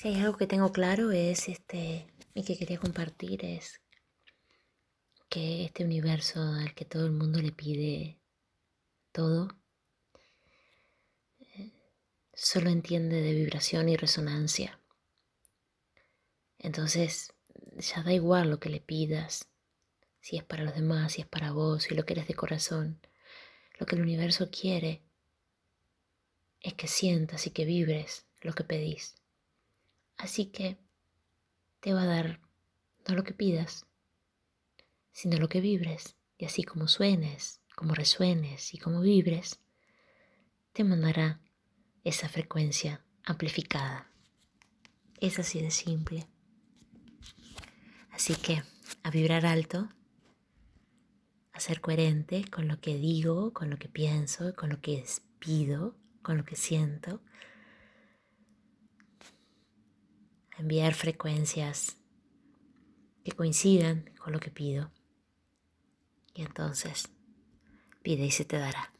Si hay algo que tengo claro es este y que quería compartir es que este universo al que todo el mundo le pide todo eh, solo entiende de vibración y resonancia. Entonces ya da igual lo que le pidas, si es para los demás, si es para vos, si lo quieres de corazón. Lo que el universo quiere es que sientas y que vibres lo que pedís. Así que te va a dar no lo que pidas, sino lo que vibres. Y así como suenes, como resuenes y como vibres, te mandará esa frecuencia amplificada. Es así de simple. Así que a vibrar alto, a ser coherente con lo que digo, con lo que pienso, con lo que pido, con lo que siento enviar frecuencias que coincidan con lo que pido. Y entonces pide y se te dará.